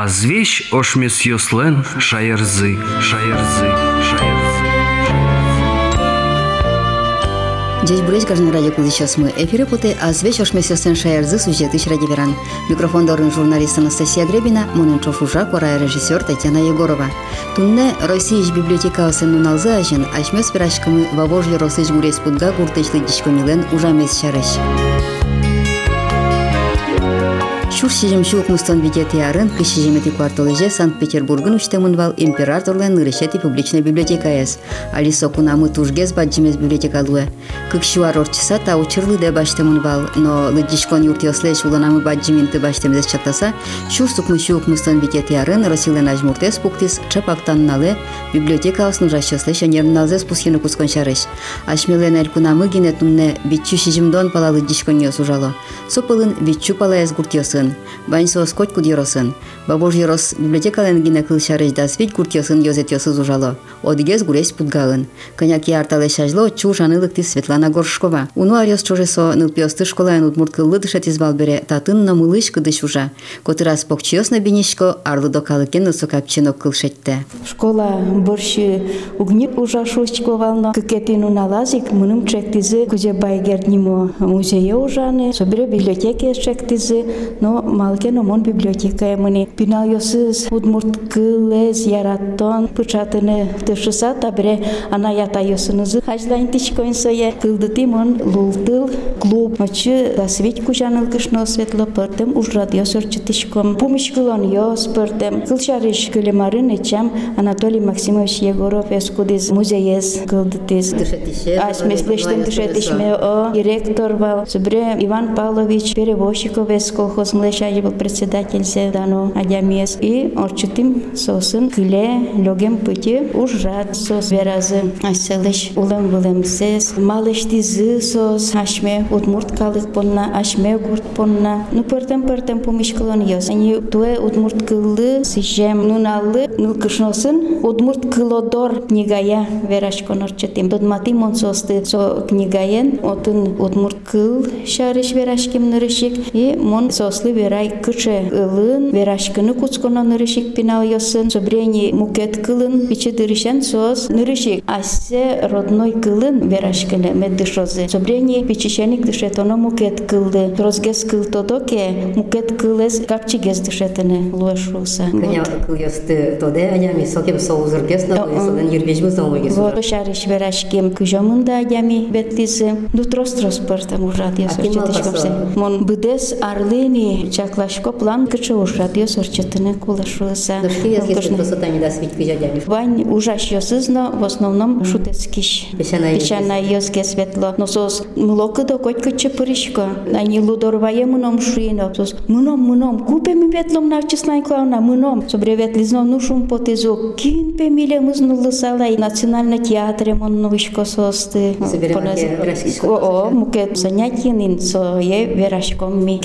Азвещ ошмес йослен шаярзы, шаярзы, шаярзы. Здесь брать каждый радио сейчас мы эфиры путы, а с вечер мы сестрен шаярзы сюжеты ради веран. Микрофон дорын журналист Анастасия Гребина, Моненчов Ужак, ура режиссер Татьяна Егорова. Тунне Россия библиотека осын нуналзы ажын, ашмес пирашкамы вавож еросыч гурес путга гуртычлы дичкомилен ужамес шарыш. Шух шижим шук мустон вегети арын кышижимити кварталыже Санкт-Петербургын үштемін вал императорлан нырышети публичная библиотека ес. Алисо кунамы тужгез баджимез библиотека луэ. Кык шуар орчыса тау чырлыде баштемін вал, но лыдишкон юртиослеш уланамы баджиминты баштемзес чактаса, шур сукмы шук мустон вегети арын расилен ажмуртес пуктис чапактан налы библиотека осын жащослеш анерн налзес пусхину кускон шарыш. Ашмилен эль кунамы гинетумне бичу шижимдон палалы дишкон йос ужало. Сопылын бичу палаяс гуртиосын куртиясын баинсоос котькут йоросын бабож йорос библиотекален гина кылчарыжда свить куртиясын йозетьосыз ужалы. одигез гуресь путгалын кыняки артале шажло чу шанылыкты светлана горшкова уну арьос чожесо нылпиосты школаен удмурткыллы дышетиз балбере татын мылыш кыдыш ужа котырас покчиосна бинишко арлы докалыкен на капчинок кылшетте школа борщи угнит ужашу школално кыкетин уналазик мыным чектизы кузе байгернимо музее ужаны собере библиотеке чектизы. но малкен омон библиотека мыни пинал йосыз удмурт кылез яраттон пычатыны тышыса табре ана ята йосынызы хажлайн тичкоин сое кылдыти мон лултыл клуб мачы да свет кужаныл кышно светло пыртым уж радио сорчытышком помощь кылон йос пыртым кылшарыш кылемарын эчам Анатолий Максимович Егоров эскудиз музеес кылдытиз аш меслештен дышетишме о директор вал Зубре Иван Павлович Перевозчиков эс колхоз млешаji был председатель седано адямес и орчутим сосын кыле логем пыти уж рад сос веразы аселыш улем булемсес малыштизы сос ашме удмурт калык понна ашме гурт понна ну пыртем пыртем помишкалон йос они туе удмурт кылы сижем нуналлы нул кышносын удмурт кылодор книгая верашкон орчутим додмати монсосты со книгаен отын удмурт кыл шарыш верашким нырышик и мон сослы верай кыше ылын верашкыны куцконо нырышик пинал йосын собрени мукет кылын биче дырышен сос нырышик асе родной кылын верашкыны меддышозы собрени бичешеник дышетоно мукет кылды розгес кыл тодоке мукет кылес капчигез дышетыны луэшуса Кыня кыл йосты тоде анями соке соузыр кесно содан юрбеж мыздан ойгес Вот шарыш верашким кыжамында адями бетлисы дутрос трос пыртам ужат я сорчетышкопсе мон быдес арлыни чаклашко план кычы ужат я сорчетыны кулашуса красота не да свить кыжадями Вань ужаш йосызно в основном шутецкиш. Песчаная йозге светло. Но сос млока до коть коче пырышко. Они лудорвае мыном шуино. Сос мыном мыном купе ми ветлом на честной клауна мыном. Собре ветлизно нушум потезу. Кин пе миле мызнулы салай. Национальный театр мон новишко состы. Верашкишко О, мукет занятия нин со е верашком ми.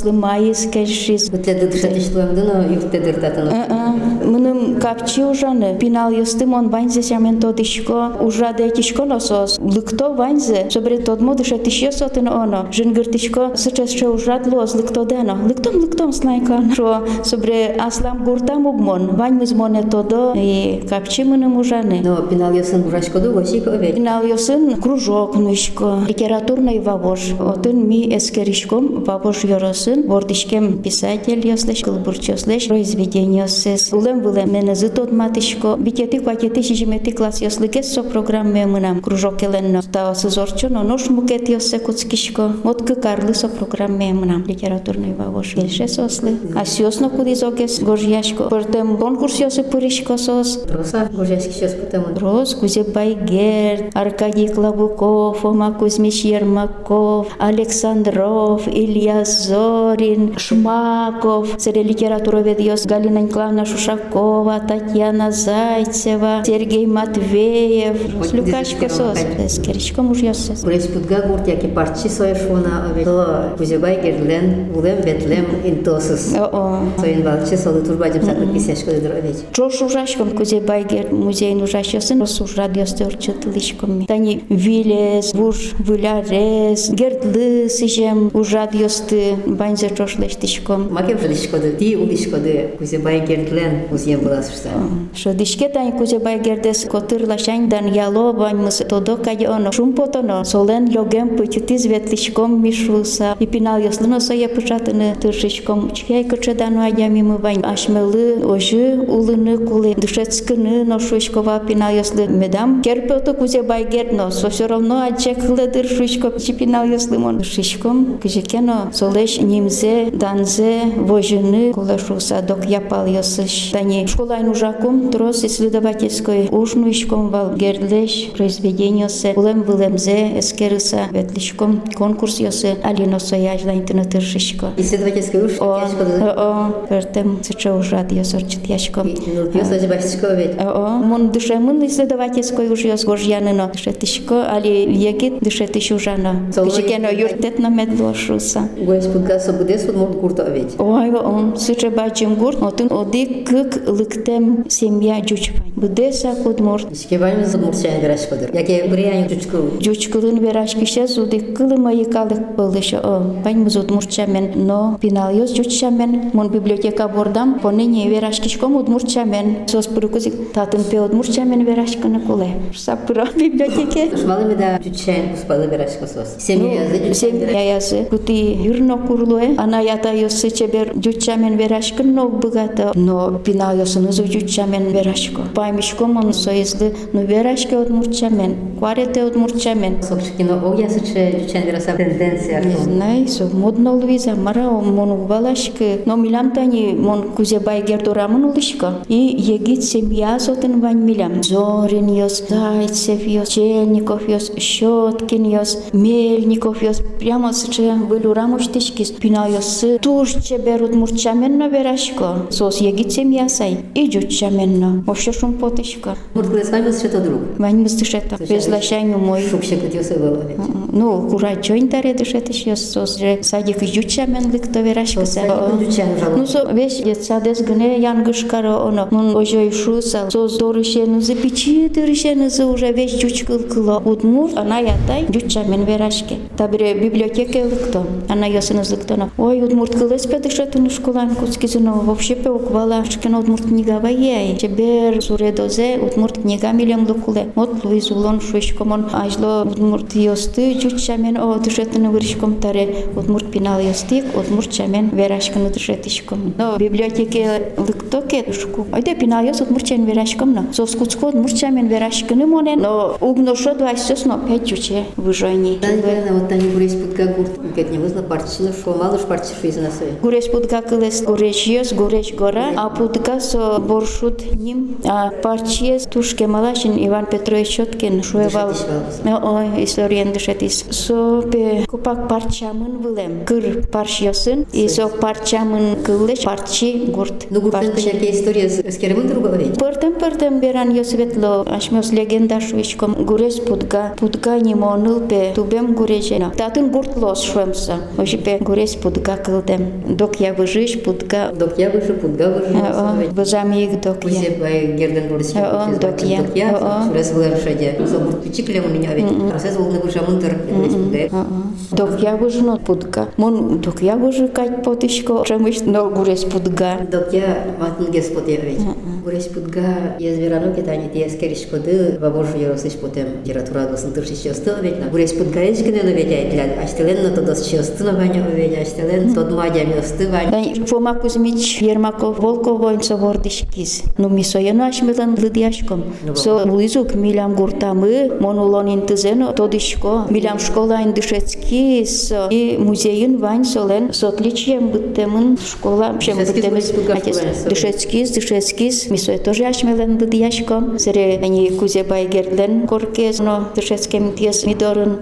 слымайыз кәшшіз. Бұтләді дұрсаты шылуамды, но юқтәді дұртаты но? Мұным капчи ұжаны, пинал юстым он банзе сәмен тодышко, ұжады да әкішко носос. Лыкто банзе, собре тодмо дыша тишье сотын оно, жынгыртышко сычасше ұжад лоз лыкто дено. Лыктом лыктом снайка, шо собре аслам гуртам угмон, ваньмыз моне тодо и капчи мұным ұжаны. Но пинал юсын ұжашко ду, гошик ове? Пинал юсын кружок нышко, литературный вавош. Отын ми эскеришком вавош йоросы өзүн бордишкем писатель яслеш кылбурч яслеш произведение се улем булем мене зытот матишко бикети си шижимети класс яслыкес со программе мынам кружок еленно става но нош мукет ясе куцкишко. Откы карлы со программе мынам литературный вагош со сле а сиосно куди зогес? Гожияшко портем конкурс ясе пуришко сос роса гожияшки сейчас потом рос Кузе Байгер аркадий клабуков ома кузьмич ермаков александров ильясов Зорин, Шмаков, среди литературовед йос Галина Николаевна Шушак Щербакова, Татьяна Зайцева, Сергей Матвеев, здесь сос, первым скеричка мужьясыз. Гуреш путга гурт яки парчи соешуна. То Кузебай герлен, улем бетлем интосыз. О, Соин балчы солы турба деп сатып кисешко дедір овет. Жош ужашком кузе байгер музейн ужашасын росуш радиостер чытылышком. Тани вилес, буш вылярес, гердлы сижем уж радиосты банзе жошлештишком. Макем жилишкоды, ти улишкоды Кузебай герлен музеем буласышса. Шодишке тани кузе байгердес котырлашань дан яло баньмыс тодо кади оно шумпотоно солен логем пытитиз ветлишком мишуса. И пинал яслыно соя пышатыны тыршишком. Чхай кочедану адями мы бань ашмелы ожы улыны кулы дышецкыны ношушкова пинал яслы медам. Керпето кузе байгер но со все равно ачеклы дыршушко чипинал яслымон. Шишком кыжекено солеш нимзе данзе вожыны кулешуса док япал ясыш. Тани школайн ужаком трос исследовательской ушнуишком вал гердлеш произведение се улем вылемзе эскерыса ветлишком конкурс ясы алино сояж да интернет шишко. Исследовательский уж О, о, пертем сыча ужат ясорчит яшком. Нилпиос ажбашечко овет. О, мон дышемын исследовательской уж яс горжяныно дышетишко, али егит дышетиш ужано. Кичекено юртетно медлошуса. Гуреш путга собудес вот мурт гурт овет. Ой, он сыча бачим гурт, отын оди кык лыктем семья жучпань. Бдеса кудморт. Ишкебайм зуд мурчайн верашкодыр. Яке бриянь жучку. Жучкылын вераш кише суди кылыма якалык болышы. О, бань музут мурчамен, но пинал йос жучамен. Мон библиотека бордам, поныне вераш кишком уд мурчамен. Сос пырыкузик татын пеод мурчамен вераш кыны куле. Сапыра библиотеке. Швалыми да жучайн успалы верашко сос. Семья язы жучайн Сем верашко. яязы кути deluje a najatajo se čeber džučamen veraško no bogata, no pinajo se no za džučamen veraško. Pajmiško mon so jezde no veraško. Кварете от мурчамен. Сокшикино о ясыче жучайн вераса тенденция. Не знаю, со модно Луиза, мара мон угвалашкы, но милам тани мон кузе байгер дорамын улышка. И егит семья сотын вань милам. Зорин йос, Зайцев йос, Чельников йос, Щеткин йос, Мельников йос. Прямо сыче вылю рамуштишкис. Пина йос, турче берут мурчаменно верашко. Сос егит семья сай. И джучаменно. Вообще шум потышка. Мурт кулес вайм что друг. Вань мыстышета. Безлашаню слашању мој. Шукше кати осевалаве. Ну, курачо интередеш да етеш, јас созе садик јуча мен ликтовираш каса. Ну, со веш деца дес гне янгышкара оно. Мун ожој шуса, со зорешену за пичи, дорешену за уже веш ҷучкыл кыло. Удмур, ана ятай ҷуча мен верашке. Табре библиотека ликто. Ана јасына зликтона. Ой, удмурт кылес педешат на школан кускизуно вообще пе оквала. Шкена удмурт книгава е. Чебер суредозе удмурт книга милем лукуле. От Луиз Улон шу грешкомон ажло удмурт ёсты жуч чамен о тушетны грешком таре удмурт пинал ёсты удмурт чамен верашкан тушетишком но библиотеке лыктоке душку. Ајде пинал ёс удмурт чамен верашком но соскуцко удмурт чамен Не моне но угношо два сёс но пять жуче выжойни Дангана да, да, вот они гурес подгагурт гад не возна партисылы шо малыш партисылы из нас гурес подгагылес гуреш ёс гуреш гора а путка со боршут ним а парчиес тушке малашин Иван Петрович Чоткин шуе шуевал. Ой, историен дышетис. Со пе купак парчамын вылем. Кыр парчьосын, и со парчамын кылеш парчи гурт. Ну гуртен яке история скеремын друга овет. Пыртым пыртым беран йосветло ашмёс легенда шуишком гурес путга путга нимоныл пе тубем гурежена татын гуртлос шуемса ошипе гурес путга кылдем док я выжиш путга Док я выжу, путга выжу. базамик док я Кузе бай герден гурес. О, док я. О, о. Шурес вылем шаде. Со гурт пичиклем у меня овет. Процесс волны выжа мунтер. док я выжно путга мон док я выжи кать потышко чемыш но гурес путга Док я матын гес поте овет. Гурес путга я зверано кетани те скериш коды бабошу яросыш потем литература досын тыршиш чосты овет. Гурес путга ешкинен овет айтляд. Аштелен на тодос чосты на ваня овет. Аштелен тод мадя мёсты ваня. Дан Фома Кузьмич Ермаков Волков воинцо вордишкиз. Ну мисояно ашмелан лыдяшком. Со Луизук милям гуртамы, монулон интызено тодишко, милям школа индышецкиз. И музейын вань солен с отличием быттемын школа, чем быттемыз. Дышецкиз, Дышецкиз, мисой тоже ашмелен дыдияшком. Сыре они кузе байгерлен коркез, но тышецкем тес мидорын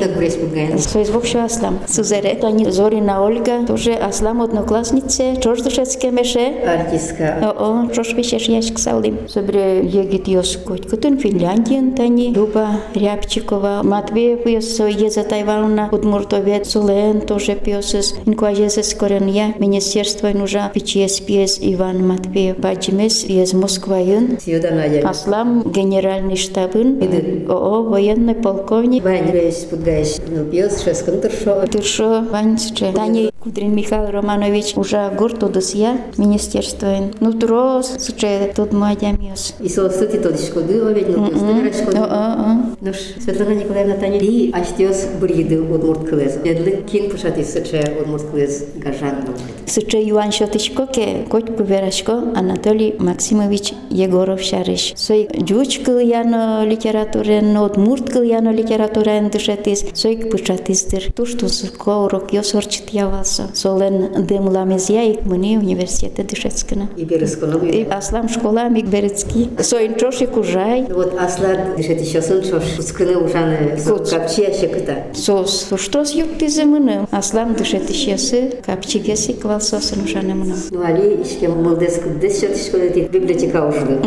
так бресь пугаем? Союз вообще Аслам. Сузере. Они Зорина Ольга, тоже Аслам одноклассница. Чож дышецкем эше. Артистка. О, чож пишешь яшк салдым. Собре егит йос котькутын Финляндиян тани. Люба Рябчикова. Матвеев йос Еза Тайвауна. Удмуртовец Сулен тоже пьесес. Инквазесес Корения. Министерство нужа пичес пьес Иван Матвеев. Баджимес. Сюда Надя. Аслам генеральный штабын. Иды. О, военный полковник. Вань бресь пугаешь. Ну, пьес, шескан туршо. Тыршо Ванче. Тани Кудрин Михаил Романович уже гурту досья министерство. Ну, трос, суче, тут мадямиос. И соосыти то шкодуваме, но көздігіра шкодуваме. Нұш, Светлана Николаевна тани и аштиос бургиды одмурт кылез. Эдлі кин пушаты сыча одмурт кылез гажан болмайды. Сыча Юан Шотышко ке кот куверашко Анатолий Максимович Егоров Шарыш. Сой джуч кылыяно литературен, одмурт кылыяно литературен дышетис, сой пушатистыр. Туштус ко урок йосорчит яваса. Солен демламезия ик мне университета дышетскана. И берескона. Аслам школа Мигберецки. берецки. Сойн кужай. Вот аслад дышет еще что пусканы ужаны, капчи ащекыта. Сос, что с юг пиземыны? Аслам дышет ищесы, капчигеси квал сосын ушанымыны. Ну, али ишке мылдес кудес счет школы библиотека ужды.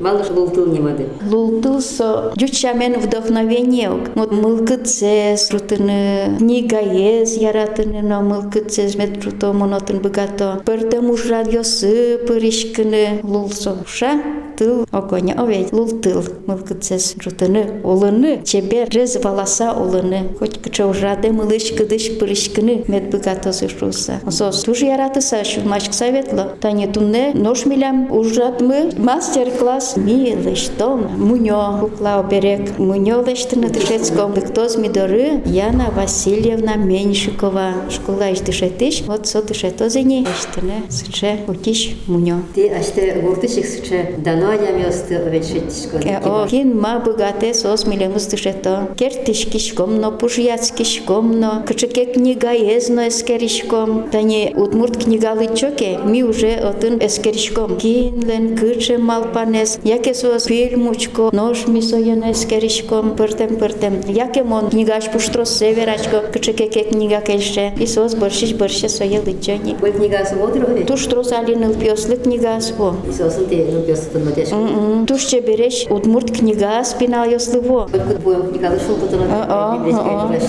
Малыш лултул немады. Лултылсо, джучамен вдохновение. Вот мылкыцес, рутыны, книга ез, яратыны, но мылкыцес, метруто, монотын богато. Пыртым уж радиосы, пыришкыны, лулсо. Ша, тыл, огоня, оведь, лултыл, мылкыцес, рутыны, улыны, чебе, рез валаса улыны. Хоть кыча ужраде, мылыш, кыдыш, пыришкыны, мет богато сышуса. Сос, туж яратыса, шумачк советло. Тане тунне, нож милям, ужратмы, мастер-класс, милыш, том, муньо, кукла оберег, муньо лештыны дышецком, кто мидоры, Яна Васильевна Меньшикова, школа иш дышетиш, вот со дышетозени, лештыны, сыче, утиш, муньо. Ты аште гуртышек сыче дано ямёсты овечет школы. Е, О, кин ма богате сос милемус дышето. Кертишкишком, но пужяцкишком, но кычеке книга езно эскеришком. Тани утмурт книга лычоке, ми уже отын эскеришком. Кин лен кыче малпанес, яке сос фильмучко, нож мисоян эскеришком, пыртем пыртем. Яке мон книгаш пуштрос северачко, кычеке ке книга кельше. И сос борщиш борще сое лычони. Коль книга смотрю, овечет. Туш трос алиныл пьослы книга сво. И сосын ты, ну, пьес тын матешка. Туш чебереш удмурт книга спинал ёслыво. Коль кут будем книга лышул, то на библиотека ужаш.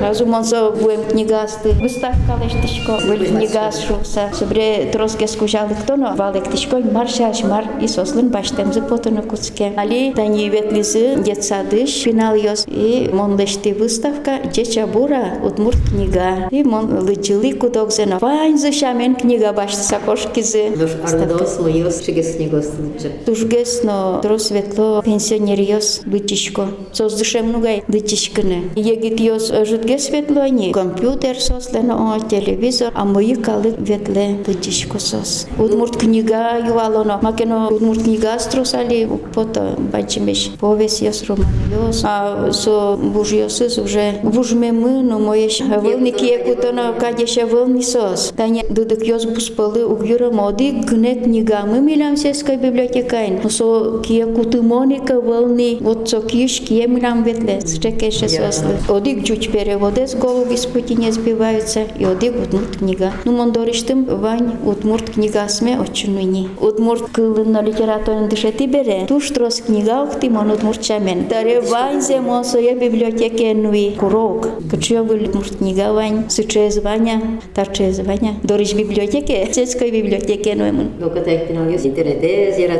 Разумонсо буем книгасты. Выставка лештишко. Были книгасшуса. Собре троске скужалы кто но валектишко маршаш мар и сослын баштем запотано куцке. Али тани ветлизы детсадыш финал ёс и монлешти выставка Чечабура удмурт книга. И мон лыджили кудокзено. Вань зашамен книга башты сакошкизы. Ну ж, ардос моёс, шигес снегос тынче. Тужгес, но тро светло пенсионер йос лытишко. Создышем нугай лытишкыны. Егит йос жутге светло они. Компьютер сослено, о, телевизор, а мои калы ветле лытишко сос. Удмурт книга юалоно. Макено удмурт книга стросали пото бачимеш. Повес йос роман йос. А со буж йосыз уже бужме мы, но моеш волники екутоно кадеша волни сос. Таня дудык йос буспалы угюра моди гне книга мы милям сельской библиотекайн. Но со кия куты моника волни вот со киш кия милям ветле. Стрекеше сослы. Одик чуть переводес голуби спути не сбиваются. И одик удмурт книга. Ну мондориштым вань удмурт книга сме очунуни. Удмурт кылын литературын дышети бере. Туш трос книга ухти мон удмурт чамен. Таре вань зе мосоя библиотеке нуи курок. Кычё был удмурт книга вань. Сыче звания, тарче звания. Дориш библиотеке, сельской библиотеке нуемын. Ну, когда я пинал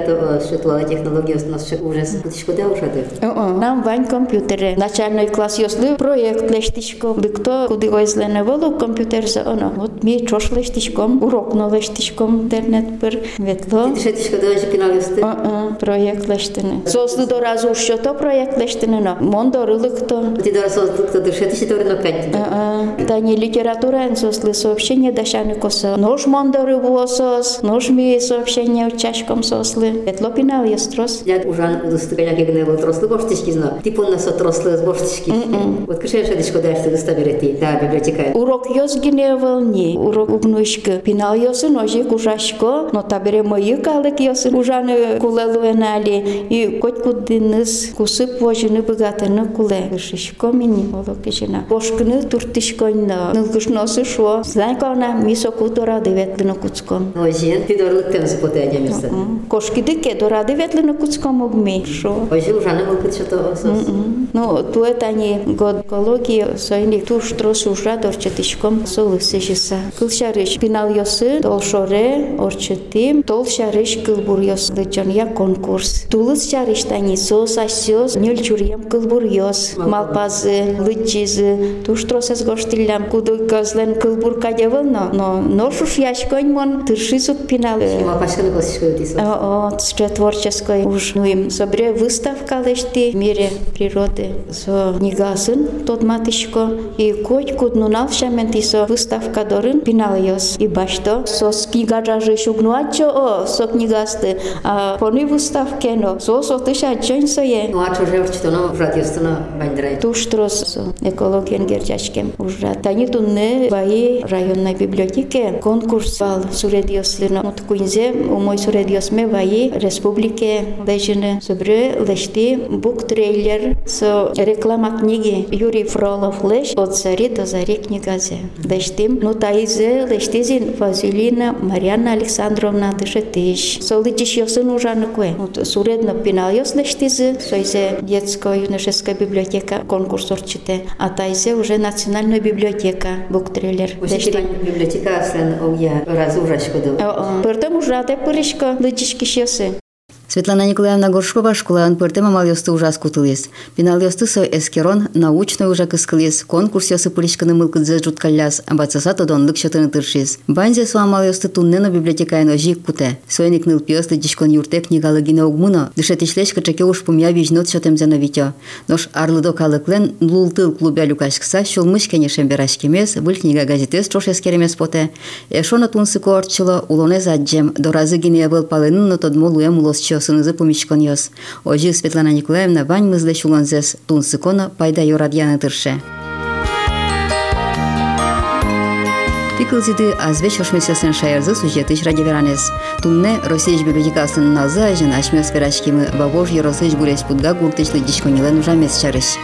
интернете, зерато, шитуала технология, нас ще ужас. Кутишкода ушады. Нам вань компьютере. Начальный класс ёслы проект лештишко. Быкто куды ойзлене волу компьютер за оно. Вот ми чош лештишком, урок на лештишком интернет пыр ветло. Ты шетишкода аж пинал ёсты. А-а, проект лештине. Сослы до разу що то проект лештине, но мондорылык то. Ты дор создал, кто дышит, ты дор на канте. А-а, Та не литература, а сослы сообщение дашаны коса. Нож мондоры восос, нож ми сообщение учашком сослы. Этлопина ястрос. Я ужан удусты гоня кегне был трослы гоштишки зно. Типун на со трослы гоштишки. Вот кышен шадишко дашты дуста берети. Да, библиотека. Урок йос гиневал не. Урок угнушка. Пинал йосын ожи кушашко. Но табере мойы калык йосын ужаны кулелуенали. И коть кудыныз кусып вожыны богатыны куле. Кышышко мини оло кишина. Кошкыны туртышкойна. Нылгышносы шо. Знайкона мисо кутора деветлыны куцком. Ожен пидорлык тем споте адемирса. Кошкиды ке дора деветлыны куцком огми. Шо. Ожи ужаны был кычото осос. Ну, туэтани годкологи сойни туш тросы ужрад орчатышком солы жиса. Кылшарыш пинал йосы толшоре орчатим, толшарыш кылбур йос лычонья конкурс. Тулыс шарыш тани сос асёс нөл чурьям кылбур йос. Малпазы, лычизы, туш тросес гоштиллям куды козлен кылбур кадявылно, но ношуш яшконь мон тыршизук пинал. О, о, творческой уж ну им собре выставка лешти в мире природы. мате со нигасын, тот матишко и којкот но навшаменти со выставка дорын пиналиос и башто со скигажажи шугнуачо о со книгасты, а пони выставке но со со тыша чен со е. Нуачо же урчито но вратиосто на бандре. Туштрос со екологиен герчачкем ужра. Танито не баи районной библиотеке конкурс бал суредиослино от куинзе у мој суредиосме баи республике лежене собре лешти буктрейлер со реклама книги Юрий Фролов леш от зари до зари книгазе. Лештим, ну таизе лештизин Вазилина Марьяна Александровна дышетиш. Солычиш йосын ужаны куе. Вот суредно пинал йос лештизе, сойзе детско-юношеская библиотека конкурс орчите. А таизе уже национальная библиотека бук трейлер. Ушикиран библиотека аслен огя раз ужашко до. Пыртым ужрате пырышко лычишки шесы. Светлана Николаевна Горшкова школаан пырте мамал ёсты ужас кутылес. Пинал ёсты со эскерон научный ужак искылес. Конкурс ёсы пылишканы мылкыдзе жуткаляс, а бацаса тодонлык чотыны тыршис. Банзе суамал ёсты туннено библиотекайно жик куте. Сойник ныл пьёсты дишкон юрте книгалы гине огмуно. Дышетишлеш качаке уж пумя вижнот чотемзено витё. Нош арлыдо калыклен лултыл клубя люкашкса шулмыш кенешем берашкемес, был книга газетес трош эскеремес поте. Эшона тунсы коорчыло улоне заджем, доразы гине был паленын но тодмо луем улосчо сынызы помещикон йос. Ожи Светлана Николаевна вань мызле шулонзес тунсы кона пайда юрадьяны тырше. Тикылзиды азвеч ошмесясын шаярзы сюжетыш радиоверанес. Тунне Россияж библиотекасын назы ажын ашмес верашкимы бабож еросыш гурес пудга гуртышлы дишконилен ужамес чарыш.